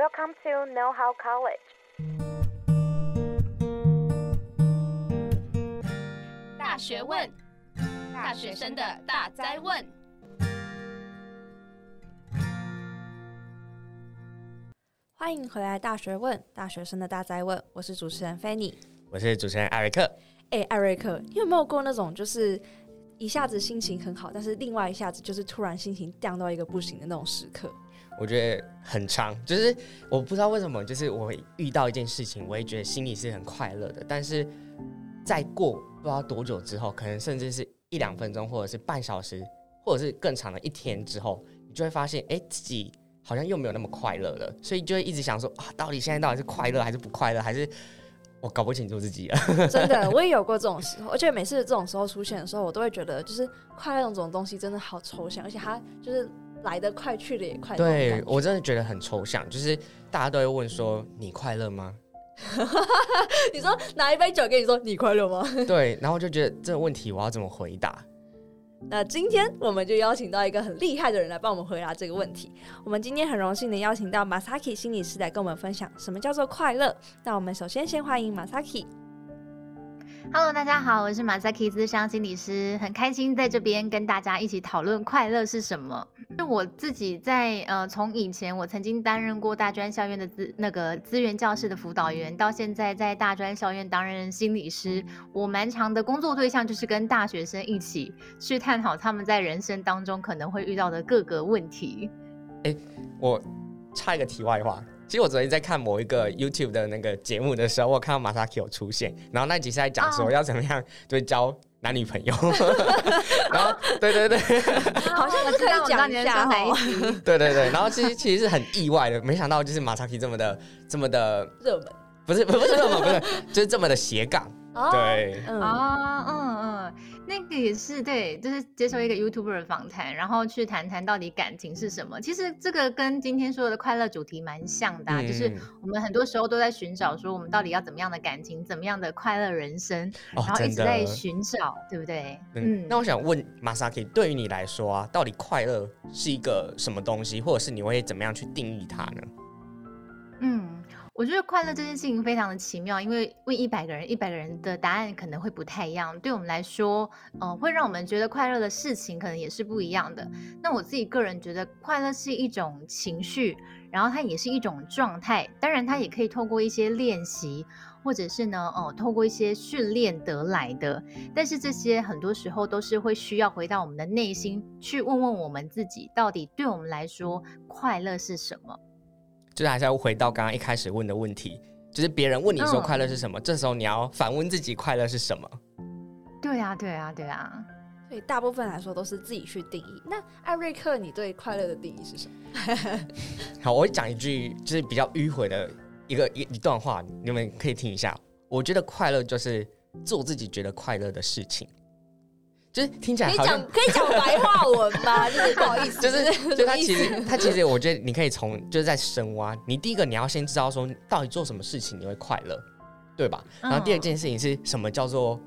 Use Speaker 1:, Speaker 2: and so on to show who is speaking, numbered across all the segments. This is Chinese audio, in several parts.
Speaker 1: Welcome to Know How College。
Speaker 2: 大学问，大学生的大灾问。
Speaker 3: 欢迎回来，《大学问》大学生的大灾问。我是主持人 Fanny，
Speaker 4: 我是主持人艾瑞克。
Speaker 3: 哎，艾瑞克，你有没有过那种就是一下子心情很好，但是另外一下子就是突然心情降到一个不行的那种时刻？
Speaker 4: 我觉得很长，就是我不知道为什么，就是我遇到一件事情，我也觉得心里是很快乐的。但是再过不知道多久之后，可能甚至是一两分钟，或者是半小时，或者是更长的一天之后，你就会发现，哎，自己好像又没有那么快乐了。所以就会一直想说，啊，到底现在到底是快乐还是不快乐，还是我搞不清楚自己了。
Speaker 3: 真的，我也有过这种时候，而且每次这种时候出现的时候，我都会觉得，就是快乐这种东西真的好抽象，而且它就是。来得快，去得也快。
Speaker 4: 对，我真的觉得很抽象，就是大家都会问说：“你快乐吗？”
Speaker 3: 你说拿一杯酒跟你说：“你快乐吗？”
Speaker 4: 对，然后就觉得这个问题我要怎么回答？
Speaker 3: 那今天我们就邀请到一个很厉害的人来帮我们回答这个问题。我们今天很荣幸的邀请到 Masaki 心理师来跟我们分享什么叫做快乐。那我们首先先欢迎 Masaki。
Speaker 5: Hello，大家好，我是 Masaki 咨商心理师，很开心在这边跟大家一起讨论快乐是什么。是我自己在呃，从以前我曾经担任过大专校院的资那个资源教室的辅导员，到现在在大专校院担任心理师，我蛮长的工作对象就是跟大学生一起去探讨他们在人生当中可能会遇到的各个问题。
Speaker 4: 哎，我插一个题外话。其实我昨天在看某一个 YouTube 的那个节目的时候，我看到马萨克有出现，然后那集是在讲说要怎么样对交男女朋友，然后对对对，
Speaker 3: 好像是可以讲一下哦，
Speaker 4: 对对对，然后其实其实是很意外的，没想到就是马萨克这么的这么的
Speaker 3: 热门，
Speaker 4: 不是不是热门，不是就是这么的斜杠，对，
Speaker 5: 嗯。嗯嗯。那个也是对，就是接受一个 YouTuber 的访谈，然后去谈谈到底感情是什么。其实这个跟今天说的快乐主题蛮像的，啊，嗯，就是我们很多时候都在寻找说我们到底要怎么样的感情，怎么样的快乐人生，
Speaker 4: 哦，
Speaker 5: 然后一直在寻找，对不对？
Speaker 4: 嗯。那我想问 Masaki，对于你来说啊，到底快乐是一个什么东西，或者是你会怎么样去定义它呢？
Speaker 5: 嗯。我觉得快乐这件事情非常的奇妙，因为问一百个人，一百个人的答案可能会不太一样。对我们来说，嗯、呃，会让我们觉得快乐的事情可能也是不一样的。那我自己个人觉得，快乐是一种情绪，然后它也是一种状态。当然，它也可以透过一些练习，或者是呢，哦、呃，透过一些训练得来的。但是这些很多时候都是会需要回到我们的内心去问问我们自己，到底对我们来说快乐是什么。
Speaker 4: 就是还是要回到刚刚一开始问的问题，就是别人问你说快乐是什么，嗯，这时候你要反问自己快乐是什么？
Speaker 5: 对啊，对啊，对啊。
Speaker 3: 所以大部分来说都是自己去定义。那艾瑞克，你对快乐的定义是什么？
Speaker 4: 好，我会讲一句就是比较迂回的一个一一段话，你们可以听一下。我觉得快乐就是做自己觉得快乐的事情。就是听起来好像
Speaker 3: 可以讲白话文吗？就是不好意思，
Speaker 4: 就是就他其实他其实我觉得你可以从就是在深挖。你第一个你要先知道说到底做什么事情你会快乐，对吧？然后第二件事情是什么叫做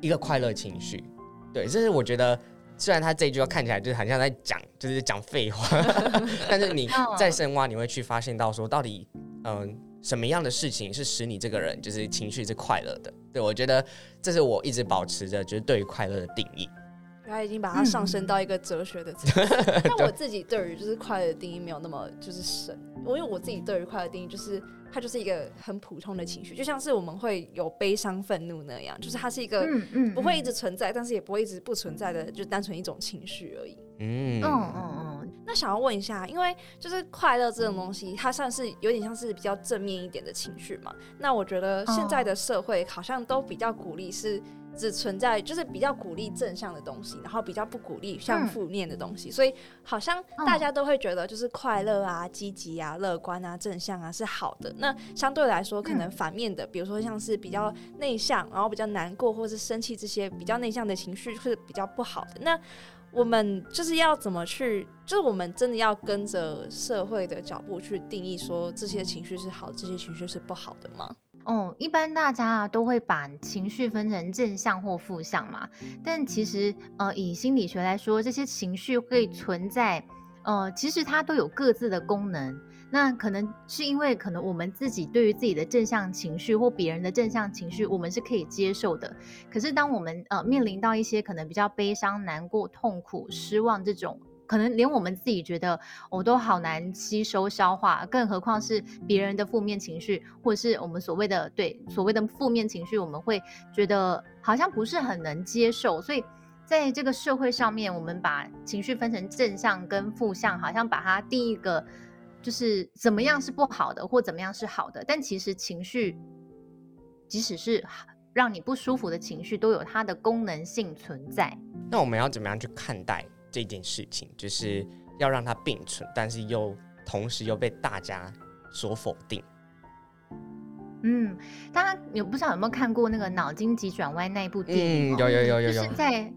Speaker 4: 一个快乐情绪？对，这是我觉得虽然他这一句话看起来就是很像在讲就是讲废话，但是你再深挖你会去发现到说到底嗯。什么样的事情是使你这个人就是情绪是快乐的？对，我觉得这是我一直保持着就是对于快乐的定义。
Speaker 3: 他已经把它上升到一个哲学的层次。但我自己对于就是快乐的定义没有那么就是深。我因为我自己对于快乐定义就是它就是一个很普通的情绪，就像是我们会有悲伤、愤怒那样，就是它是一个不会一直存在，但是也不会一直不存在的，就单纯一种情绪而已。
Speaker 4: 嗯嗯嗯嗯。
Speaker 3: 那想要问一下，因为就是快乐这种东西，它算是有点像是比较正面一点的情绪嘛。那我觉得现在的社会好像都比较鼓励是只存在，就是比较鼓励正向的东西，然后比较不鼓励像负面的东西。所以好像大家都会觉得就是快乐啊、积极啊、乐观啊、正向啊是好的。那相对来说，可能反面的，比如说像是比较内向，然后比较难过或是生气这些比较内向的情绪是比较不好的。那我们就是要怎么去？就是我们真的要跟着社会的脚步去定义，说这些情绪是好，这些情绪是不好的吗？
Speaker 5: 哦，一般大家啊都会把情绪分成正向或负向嘛。但其实，呃，以心理学来说，这些情绪会存在，呃，其实它都有各自的功能。那可能是因为可能我们自己对于自己的正向情绪或别人的正向情绪，我们是可以接受的。可是当我们呃面临到一些可能比较悲伤、难过、痛苦、失望这种，可能连我们自己觉得我、都好难吸收消化，更何况是别人的负面情绪，或者是我们所谓的对所谓的负面情绪，我们会觉得好像不是很能接受。所以在这个社会上面，我们把情绪分成正向跟负向，好像把它定一个。就是怎么样是不好的，或怎么样是好的，但其实情绪，即使是让你不舒服的情绪，都有它的功能性存在。
Speaker 4: 那我们要怎么样去看待这件事情？就是要让它并存，但是又同时又被大家所否定。
Speaker 5: 嗯，大家有不知道有没有看过那个《脑筋急转弯》那一部电影？
Speaker 4: 嗯，有有有有有。
Speaker 5: 就是在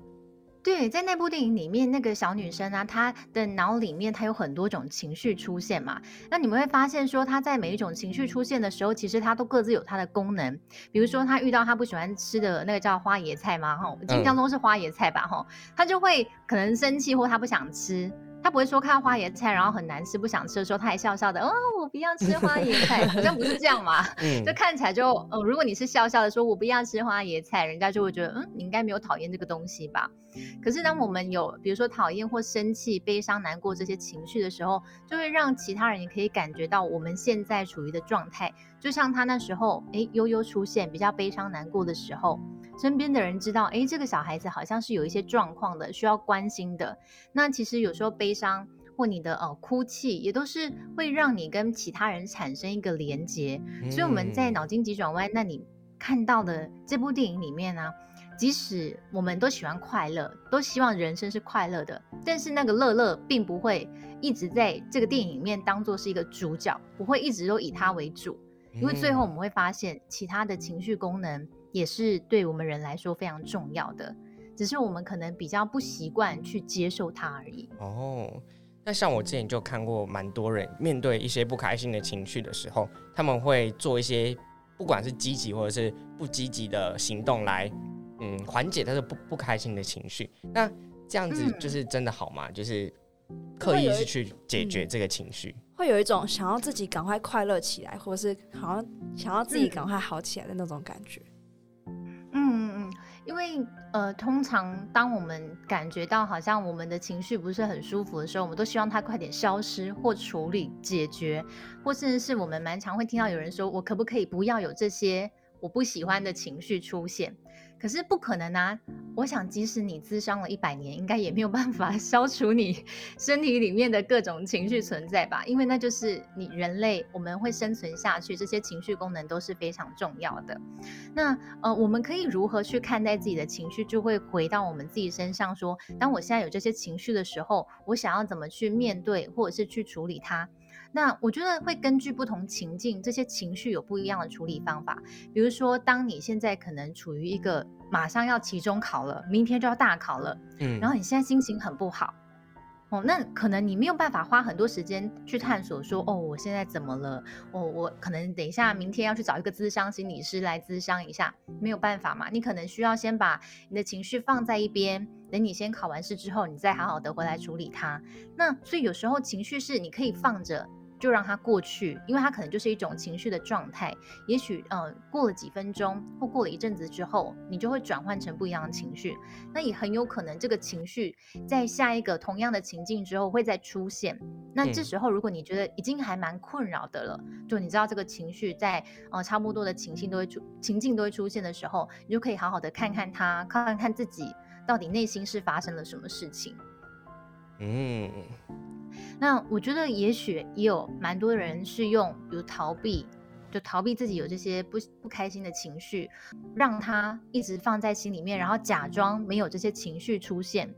Speaker 5: 对，在那部电影里面，那个小女生啊，她的脑里面她有很多种情绪出现嘛。那你们会发现说，她在每一种情绪出现的时候，其实她都各自有她的功能。比如说，她遇到她不喜欢吃的那个叫花椰菜嘛，哈，我印象中是花椰菜吧，哈，她就会可能生气或她不想吃。他不会说看到花椰菜然后很难吃不想吃的时候，他还笑笑的，哦，我不要吃花椰菜，好像不是这样嘛？嗯，就看起来就，呃，如果你是笑笑的说我不要吃花椰菜，人家就会觉得，嗯，你应该没有讨厌这个东西吧？可是当我们有比如说讨厌或生气、悲伤、难过这些情绪的时候，就会让其他人也可以感觉到我们现在处于的状态，就像他那时候，哎，悠悠出现比较悲伤难过的时候。身边的人知道，哎，这个小孩子好像是有一些状况的，需要关心的。那其实有时候悲伤或你的呃哭泣，也都是会让你跟其他人产生一个连接。嗯。所以我们在脑筋急转弯，那你看到的这部电影里面呢，啊，即使我们都喜欢快乐，都希望人生是快乐的，但是那个乐乐并不会一直在这个电影里面当做是一个主角，不会一直都以他为主，因为最后我们会发现其他的情绪功能。也是对我们人来说非常重要的，只是我们可能比较不习惯去接受它而已。
Speaker 4: 哦，那像我之前就看过蛮多人面对一些不开心的情绪的时候，他们会做一些不管是积极或者是不积极的行动来，嗯，缓解他的不不开心的情绪。那这样子就是真的好吗？嗯、就是刻意是去解决这个情绪，
Speaker 3: 会有一种想要自己赶快快乐起来，或者是好像想要自己赶快好起来的那种感觉。
Speaker 5: 因为呃，通常当我们感觉到好像我们的情绪不是很舒服的时候，我们都希望它快点消失或处理解决，或甚至是我们蛮常会听到有人说：“我可不可以不要有这些我不喜欢的情绪出现？”可是不可能啊！我想，即使你自伤了一百年，应该也没有办法 消除你身体里面的各种情绪存在吧？因为那就是你人类我们会生存下去，这些情绪功能都是非常重要的。那呃，我们可以如何去看待自己的情绪，就会回到我们自己身上说，当我现在有这些情绪的时候，我想要怎么去面对，或者是去处理它。那我觉得会根据不同情境，这些情绪有不一样的处理方法。比如说，当你现在可能处于一个马上要期中考了，明天就要大考了，嗯，然后你现在心情很不好，哦，那可能你没有办法花很多时间去探索说，哦，我现在怎么了？哦，我可能等一下明天要去找一个咨商心理师来咨商一下，没有办法嘛。你可能需要先把你的情绪放在一边，等你先考完试之后，你再好好的回来处理它。那所以有时候情绪是你可以放着。就让它过去，因为它可能就是一种情绪的状态。也许，呃，过了几分钟或过了一阵子之后，你就会转换成不一样的情绪。那也很有可能这个情绪在下一个同样的情境之后会再出现。那这时候，如果你觉得已经还蛮困扰的了，就你知道这个情绪在呃差不多的情境都会出情境都会出现的时候，你就可以好好的看看它，看看自己到底内心是发生了什么事情。嗯。那我觉得，也许也有蛮多人是用，比如逃避，就逃避自己有这些不不开心的情绪，让他一直放在心里面，然后假装没有这些情绪出现。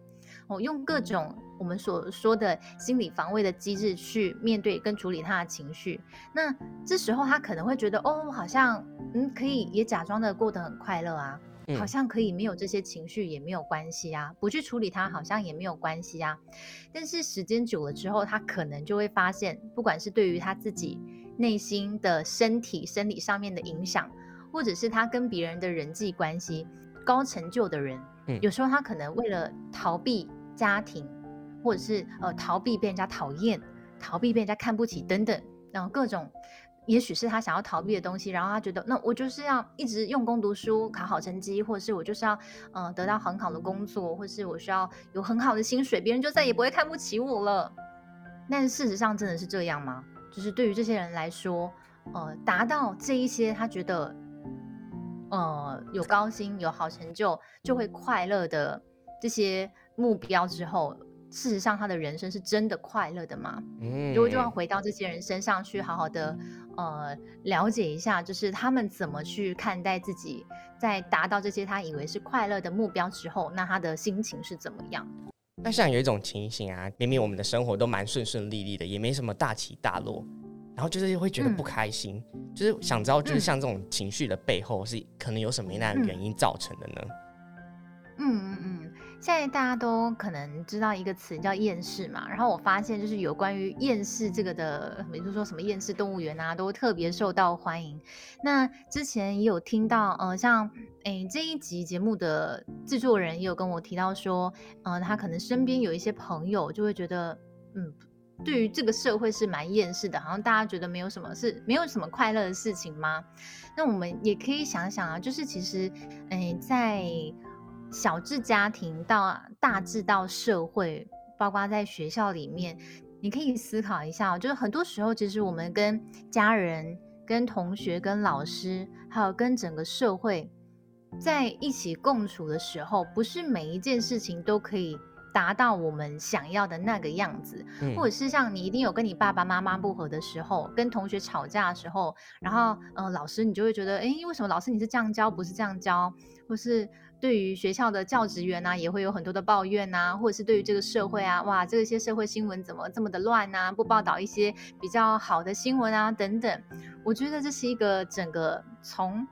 Speaker 5: 哦，用各种我们所说的心理防卫的机制去面对跟处理他的情绪。那这时候他可能会觉得，哦，好像嗯，可以也假装的过得很快乐啊。好像可以没有这些情绪也没有关系啊，不去处理它好像也没有关系啊。但是时间久了之后，他可能就会发现，不管是对于他自己内心的身体生理上面的影响，或者是他跟别人的人际关系，高成就的人，有时候他可能为了逃避家庭，或者是呃逃避被人家讨厌，逃避被人家看不起等等。然后各种。也许是他想要逃避的东西，然后他觉得，那我就是要一直用功读书，考好成绩，或者是我就是要，呃，得到很好的工作，或是我需要有很好的薪水，别人就再也不会看不起我了。但事实上真的是这样吗？就是对于这些人来说，呃，达到这一些他觉得，呃，有高薪、有好成就就会快乐的这些目标之后。事实上，他的人生是真的快乐的吗？嗯，如果就要回到这些人身上去，好好的呃了解一下，就是他们怎么去看待自己，在达到这些他以为是快乐的目标之后，那他的心情是怎么样？
Speaker 4: 那像有一种情形啊，明明我们的生活都蛮顺顺利利的，也没什么大起大落，然后就是会觉得不开心，嗯、就是想知道，就是像这种情绪的背后是可能有什么样的原因造成的呢？
Speaker 5: 嗯嗯嗯。现在大家都可能知道一个词叫厌世嘛，然后我发现就是有关于厌世这个的，比如说什么厌世动物园啊，都特别受到欢迎。那之前也有听到，呃，像诶这一集节目的制作人也有跟我提到说，呃，他可能身边有一些朋友就会觉得，嗯，对于这个社会是蛮厌世的，好像大家觉得没有什么是没有什么快乐的事情吗？那我们也可以想想啊，就是其实，诶在。小至家庭到大至到社会，包括在学校里面，你可以思考一下，就是很多时候，其实我们跟家人、跟同学、跟老师，还有跟整个社会在一起共处的时候，不是每一件事情都可以达到我们想要的那个样子，嗯、或者是像你一定有跟你爸爸妈妈不和的时候，跟同学吵架的时候，然后呃，老师你就会觉得，哎，为什么老师你是这样教，不是这样教，或是。对于学校的教职员啊，也会有很多的抱怨啊，或者是对于这个社会啊，哇，这些社会新闻怎么这么的乱啊？不报道一些比较好的新闻啊，等等。我觉得这是一个整个从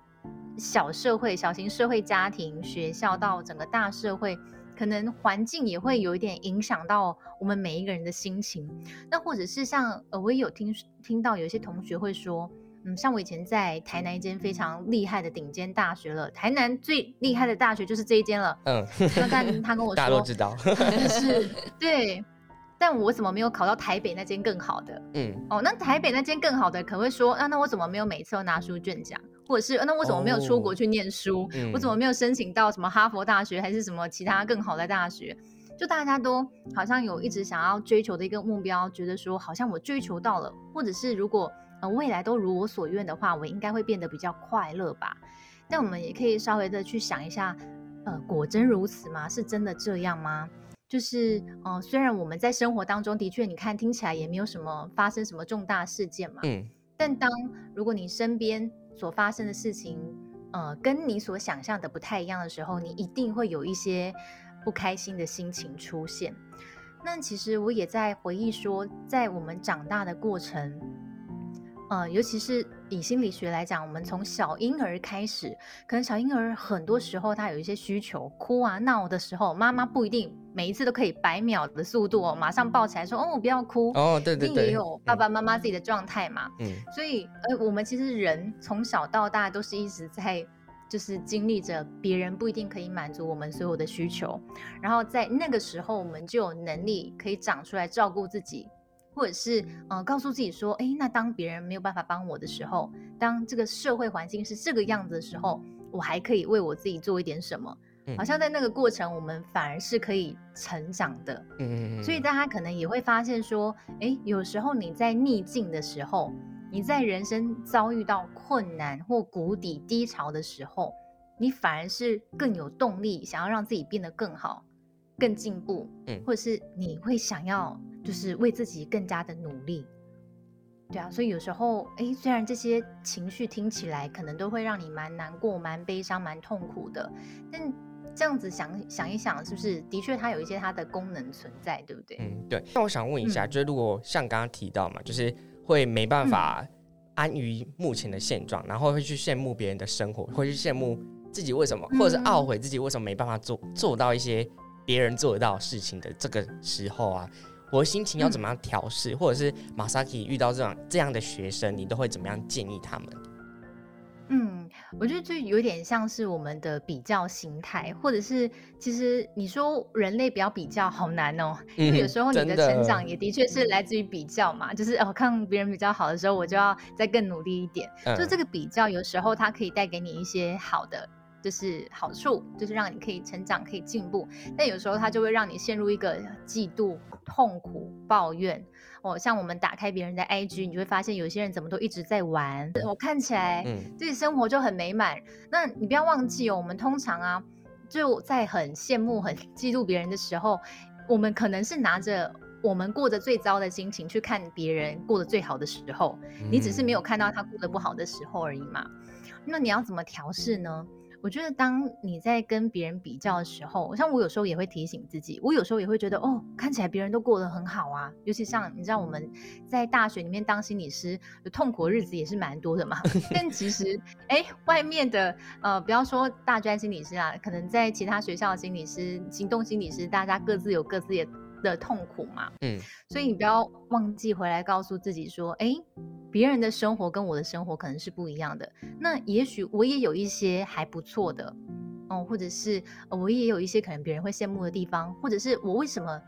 Speaker 5: 小社会、小型社会家庭、学校到整个大社会，可能环境也会有一点影响到我们每一个人的心情。那或者是像呃，我也有听听到有些同学会说。嗯，像我以前在台南一间非常厉害的顶尖大学了，台南最厉害的大学就是这一间了。嗯，那但他跟我说，
Speaker 4: 大家都知道，
Speaker 5: 是，对。但我怎么没有考到台北那间更好的？嗯，哦，那台北那间更好的可能会说，那、啊、那我怎么没有每次都拿书卷奖？或者是、啊、那我怎么没有出国去念书？哦嗯、我怎么没有申请到什么哈佛大学还是什么其他更好的大学？就大家都好像有一直想要追求的一个目标，觉得说好像我追求到了，或者是如果。呃，未来都如我所愿的话，我应该会变得比较快乐吧？但我们也可以稍微的去想一下，呃，果真如此吗？是真的这样吗？就是，呃，虽然我们在生活当中的确，你看听起来也没有什么发生什么重大事件嘛，嗯，但当如果你身边所发生的事情，呃，跟你所想象的不太一样的时候，你一定会有一些不开心的心情出现。那其实我也在回忆说，在我们长大的过程。呃，尤其是以心理学来讲，我们从小婴儿开始，可能小婴儿很多时候他有一些需求，哭啊闹的时候，妈妈不一定每一次都可以百秒的速度哦，马上抱起来说哦，不要哭
Speaker 4: 哦，对。对对，一定也有
Speaker 5: 爸爸妈妈。自己的状态嘛，嗯，所以呃，我们其实人从小到大都是一直在就是经历着别人不一定可以满足我们所有的需求，然后在那个时候，我们就有能力可以长出来照顾自己。或者是呃，告诉自己说，诶，那当别人没有办法帮我的时候，当这个社会环境是这个样子的时候，我还可以为我自己做一点什么。好像在那个过程，我们反而是可以成长的。嗯嗯。所以大家可能也会发现说，诶，有时候你在逆境的时候，你在人生遭遇到困难或谷底低潮的时候，你反而是更有动力，想要让自己变得更好。更进步，嗯，或者是你会想要，就是为自己更加的努力，对啊，所以有时候，哎，虽然这些情绪听起来可能都会让你蛮难过、蛮悲伤、蛮痛苦的，但这样子想想一想，是不是的确它有一些它的功能存在，对不对？
Speaker 4: 嗯，对。那我想问一下，嗯、就是如果像刚刚提到嘛，就是会没办法安于目前的现状，嗯、然后会去羡慕别人的生活，会去羡慕自己为什么，或者是懊悔自己为什么没办法做做到一些。别人做得到事情的这个时候啊，我的心情要怎么样调试？嗯、或者是 Masaki 遇到这样这样的学生，你都会怎么样建议他们？
Speaker 5: 嗯，我觉得就有点像是我们的比较心态，或者是其实你说人类比较比较好难哦，因为有时候你的成长也的确是来自于比较嘛，就是哦看别人比较好的时候，我就要再更努力一点。就这个比较有时候它可以带给你一些好的。就是好处，就是让你可以成长，可以进步。但有时候它就会让你陷入一个嫉妒、痛苦、抱怨。哦，像我们打开别人的 IG，你就会发现有些人怎么都一直在玩。我看起来自己生活就很美满。嗯。那你不要忘记哦，我们通常啊，就在很羡慕、很嫉妒别人的时候，我们可能是拿着我们过得最糟的心情去看别人过得最好的时候。你只是没有看到他过得不好的时候而已嘛。那你要怎么调试呢？我觉得，当你在跟别人比较的时候，像我有时候也会提醒自己，我有时候也会觉得，哦，看起来别人都过得很好啊。尤其像你知道，我们在大学里面当心理师，有痛苦的日子也是蛮多的嘛。但其实，哎，外面的呃，不要说大专心理师啊，可能在其他学校的心理师、行动心理师，大家各自有各自的。的痛苦嘛，嗯，所以你不要忘记回来告诉自己说，哎，别人的生活跟我的生活可能是不一样的。那也许我也有一些还不错的，哦，或者是我也有一些可能别人会羡慕的地方，或者是我为什么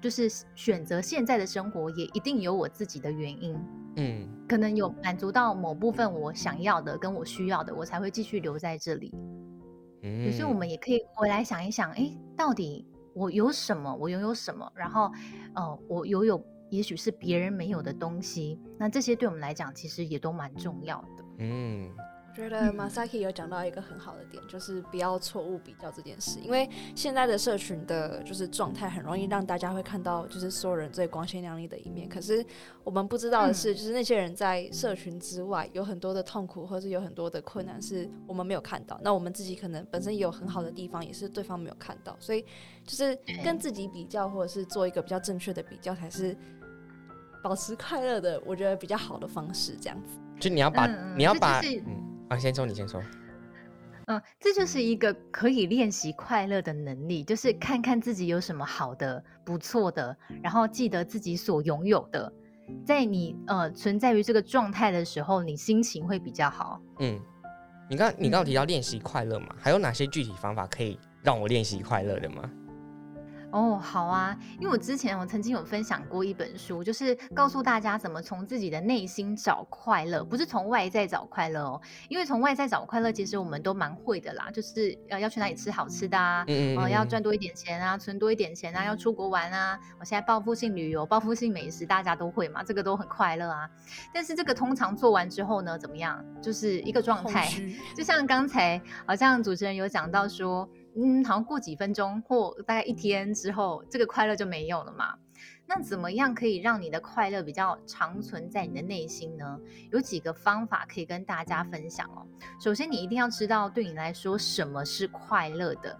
Speaker 5: 就是选择现在的生活，也一定有我自己的原因，嗯，可能有满足到某部分我想要的跟我需要的，我才会继续留在这里。嗯，所以我们也可以回来想一想，哎，到底。我有什么？我拥有什么？然后，呃，我拥有也许是别人没有的东西。那这些对我们来讲，其实也都蛮重要的。嗯。
Speaker 3: 我觉得 Masaki 有讲到一个很好的点，就是不要错误比较这件事，因为现在的社群的就是状态很容易让大家会看到就是所有人最光鲜亮丽的一面，可是我们不知道的是，就是那些人在社群之外有很多的痛苦，或是有很多的困难是我们没有看到。那我们自己可能本身也有很好的地方，也是对方没有看到，所以就是跟自己比较，或者是做一个比较正确的比较，才是保持快乐的，我觉得比较好的方式。这样子，
Speaker 4: 就你要把你要把嗯。啊，先说你先说。
Speaker 5: 嗯，这就是一个可以练习快乐的能力，就是看看自己有什么好的、不错的，然后记得自己所拥有的，在你呃存在于这个状态的时候，你心情会比较好。
Speaker 4: 嗯，你刚你刚刚提到练习快乐嘛，嗯，还有哪些具体方法可以让我练习快乐的吗？
Speaker 5: 哦，好啊，因为我之前我曾经有分享过一本书，就是告诉大家怎么从自己的内心找快乐，不是从外在找快乐哦。因为从外在找快乐，其实我们都蛮会的啦，就是要要去哪里吃好吃的啊，嗯，呃，要赚多一点钱啊，存多一点钱啊，要出国玩啊。我现在报复性旅游、报复性美食，大家都会嘛，这个都很快乐啊。但是这个通常做完之后呢，怎么样？就是一个状态，就像刚才好像主持人有讲到说。嗯，好像过几分钟或大概一天之后，这个快乐就没有了嘛。那怎么样可以让你的快乐比较长存在你的内心呢？有几个方法可以跟大家分享哦。首先，你一定要知道对你来说什么是快乐的。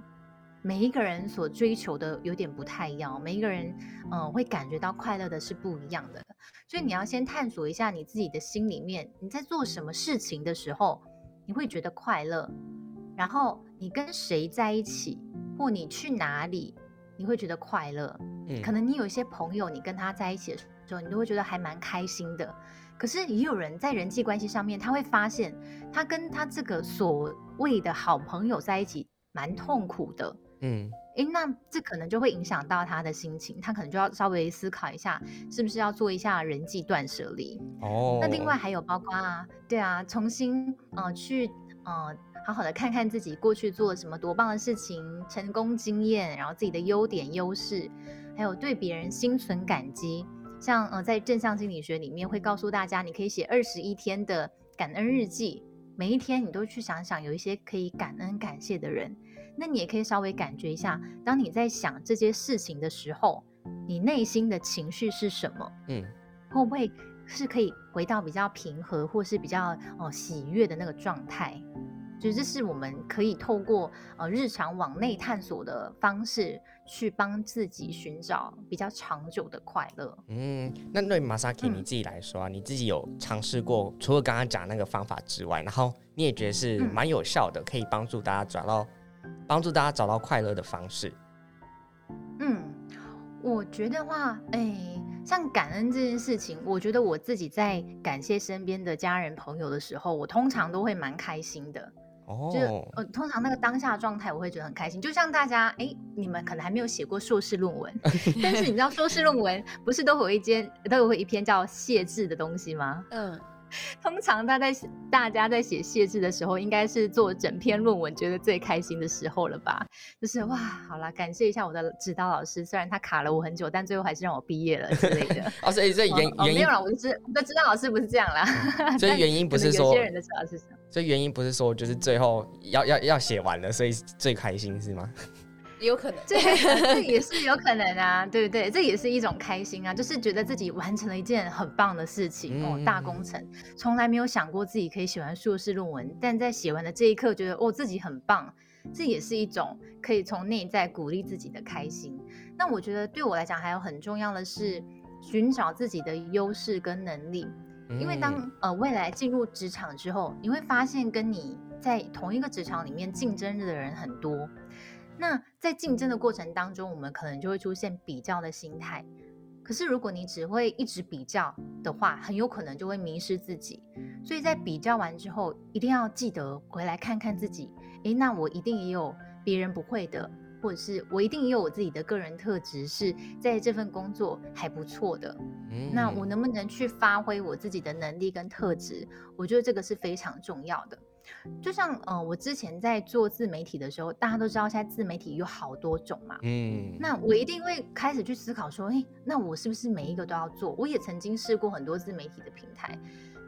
Speaker 5: 每一个人所追求的有点不太一样，每一个人嗯、呃、会感觉到快乐的是不一样的。所以你要先探索一下你自己的心里面，你在做什么事情的时候，你会觉得快乐。然后你跟谁在一起，或你去哪里，你会觉得快乐。嗯，可能你有一些朋友，你跟他在一起的时候，你都会觉得还蛮开心的。可是也有人在人际关系上面，他会发现他跟他这个所谓的好朋友在一起蛮痛苦的。嗯，诶，那这可能就会影响到他的心情，他可能就要稍微思考一下，是不是要做一下人际断舍离。哦，那另外还有包括啊，对啊，重新呃去呃。好好的看看自己过去做了什么多棒的事情，成功经验，然后自己的优点优势，还有对别人心存感激。像呃，在正向心理学里面会告诉大家，你可以写二十一天的感恩日记，每一天你都去想想有一些可以感恩感谢的人。那你也可以稍微感觉一下，当你在想这些事情的时候，你内心的情绪是什么？嗯，会不会是可以回到比较平和或是比较哦、呃、喜悦的那个状态？所以这是我们可以透过呃日常往内探索的方式，去帮自己寻找比较长久的快乐。
Speaker 4: 嗯，那对 Masaki 你自己来说啊，嗯、你自己有尝试过除了刚刚讲那个方法之外，然后你也觉得是蛮有效的，可以帮助大家找到帮助大家找到快乐的方式。
Speaker 5: 嗯，我我觉得话，哎、欸，像感恩这件事情，我觉得我自己在感谢身边的家人朋友的时候，我通常都会蛮开心的。哦，就是呃，通常那个当下状态，我会觉得很开心。就像大家，哎、欸，你们可能还没有写过硕士论文，但是你知道硕士论文不是都会有一间都有一篇叫谢字的东西吗？嗯。通常他在大家在写谢字的时候，应该是做整篇论文觉得最开心的时候了吧？就是哇，好啦，感谢一下我的指导老师，虽然他卡了我很久，但最后还是让我毕业了之类的。
Speaker 4: 哦，所以这原原因、没有
Speaker 5: 了，我就知我的指导老师不是这样啦。
Speaker 4: 所以原因不是说
Speaker 5: 有些人的指导是什么？
Speaker 4: 所以原因不是说就是最后要要要写完了，所以最开心是吗？
Speaker 3: 有可能，
Speaker 5: 这这也是有可能啊，对不对？这也是一种开心啊，就是觉得自己完成了一件很棒的事情哦，大工程，从来没有想过自己可以写完硕士论文，但在写完的这一刻，觉得哦自己很棒，这也是一种可以从内在鼓励自己的开心。那我觉得对我来讲，还有很重要的是寻找自己的优势跟能力，因为当呃未来进入职场之后，你会发现跟你在同一个职场里面竞争的人很多。那在竞争的过程当中，我们可能就会出现比较的心态。可是如果你只会一直比较的话，很有可能就会迷失自己。所以在比较完之后，一定要记得回来看看自己。诶，那我一定也有别人不会的，或者是我一定也有我自己的个人特质，是在这份工作还不错的。嗯。那我能不能去发挥我自己的能力跟特质？我觉得这个是非常重要的。就像呃，我之前在做自媒体的时候，大家都知道现在自媒体有好多种嘛，嗯，那我一定会开始去思考说，诶，那我是不是每一个都要做？我也曾经试过很多自媒体的平台，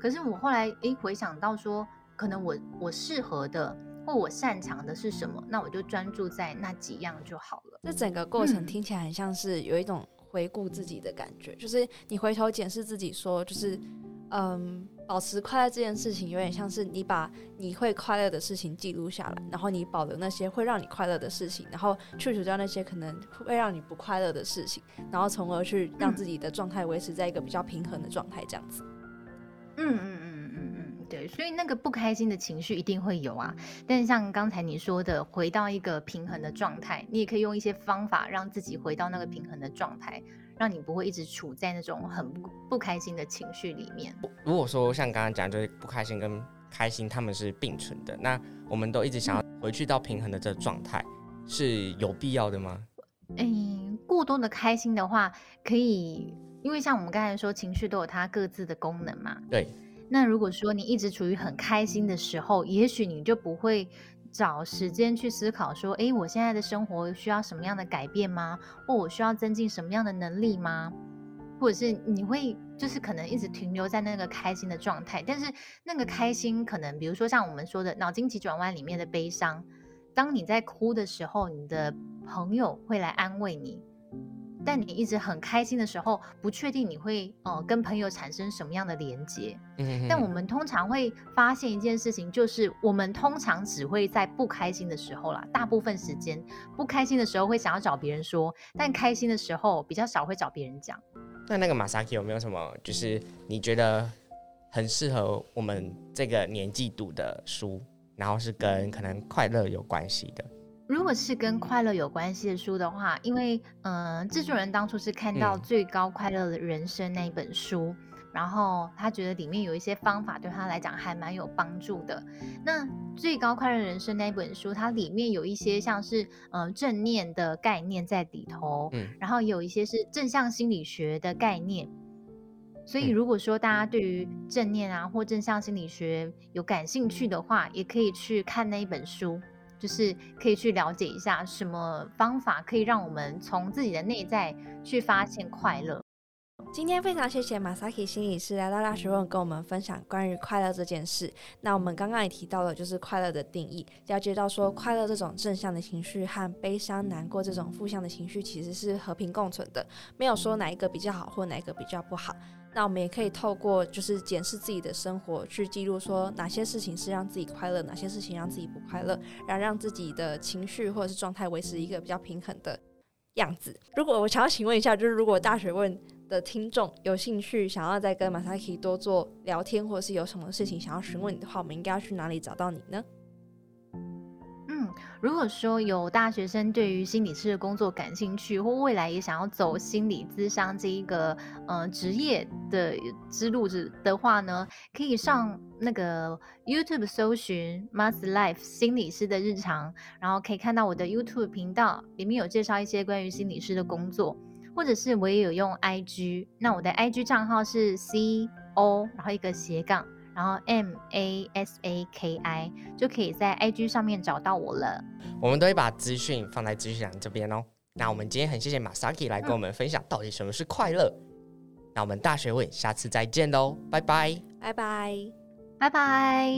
Speaker 5: 可是我后来诶回想到说，可能我我适合的或我擅长的是什么，那我就专注在那几样就好了。
Speaker 3: 这整个过程听起来很像是有一种回顾自己的感觉，嗯，就是你回头检视自己，说就是。嗯，保持快乐这件事情有点像是你把你会快乐的事情记录下来，然后你保留那些会让你快乐的事情，然后去除掉那些可能会让你不快乐的事情，然后从而去让自己的状态维持在一个比较平衡的状态，这样子。
Speaker 5: 嗯嗯嗯嗯嗯，对，所以那个不开心的情绪一定会有啊，但是像刚才你说的，回到一个平衡的状态，你也可以用一些方法让自己回到那个平衡的状态。让你不会一直处在那种很不不开心的情绪里面。
Speaker 4: 如果说像刚刚讲，就是不开心跟开心他们是并存的，那我们都一直想要回去到平衡的这个状态，是有必要的吗？
Speaker 5: 嗯，过多的开心的话，可以，因为像我们刚才说，情绪都有它各自的功能嘛。
Speaker 4: 对。
Speaker 5: 那如果说你一直处于很开心的时候，也许你就不会。找时间去思考，说，诶，我现在的生活需要什么样的改变吗？或我需要增进什么样的能力吗？或者是你会就是可能一直停留在那个开心的状态，但是那个开心可能，比如说像我们说的脑筋急转弯里面的悲伤，当你在哭的时候，你的朋友会来安慰你。但你一直很开心的时候，不确定你会呃跟朋友产生什么样的连接。嗯，但我们通常会发现一件事情，就是我们通常只会在不开心的时候啦，大部分时间不开心的时候会想要找别人说，但开心的时候比较少会找别人讲。
Speaker 4: 那那个 Masaki 有没有什么，就是你觉得很适合我们这个年纪读的书，然后是跟可能快乐有关系的？
Speaker 5: 如果是跟快乐有关系的书的话，因为嗯、呃，制作人当初是看到《最高快乐的人生》那一本书，嗯，然后他觉得里面有一些方法对他来讲还蛮有帮助的。那《最高快乐人生》那一本书，它里面有一些像是嗯、呃、正念的概念在里头，嗯，然后有一些是正向心理学的概念。所以如果说大家对于正念啊或正向心理学有感兴趣的话，也可以去看那一本书。就是可以去了解一下什么方法可以让我们从自己的内在去发现快乐。
Speaker 3: 今天非常谢谢 Masaki 心理师来到大学问跟我们分享关于快乐这件事。那我们刚刚也提到了，就是快乐的定义，了解到说快乐这种正向的情绪和悲伤、难过这种负向的情绪其实是和平共存的，没有说哪一个比较好或哪一个比较不好。那我们也可以透过就是检视自己的生活，去记录说哪些事情是让自己快乐，哪些事情让自己不快乐，然后让自己的情绪或者是状态维持一个比较平衡的样子。如果我想要请问一下，就是如果大学问的听众有兴趣想要再跟 Masaki 多做聊天，或者是有什么事情想要询问你的话，我们应该要去哪里找到你呢？
Speaker 5: 如果说有大学生对于心理师的工作感兴趣，或未来也想要走心理咨商这一个呃职业的之路子的话呢，可以上那个 YouTube 搜寻 Mas Life 心理师的日常，然后可以看到我的 YouTube 频道里面有介绍一些关于心理师的工作，或者是我也有用 IG，那我的 IG 账号是 C O 然后一个斜杠。然后 M A S A K I 就可以在 IG 上面找到我了。
Speaker 4: 我们都会把资讯放在资讯栏这边哦。那我们今天很谢谢 Masaki 来跟我们分享到底什么是快乐。嗯、那我们大学问下次再见喽，拜拜，
Speaker 3: 拜拜，
Speaker 5: 拜拜。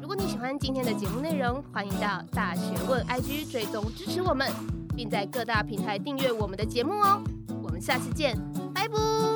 Speaker 2: 如果你喜欢今天的节目内容，欢迎到大学问 IG 追踪支持我们。并在各大平台订阅我们的节目哦，我们下次见，拜拜。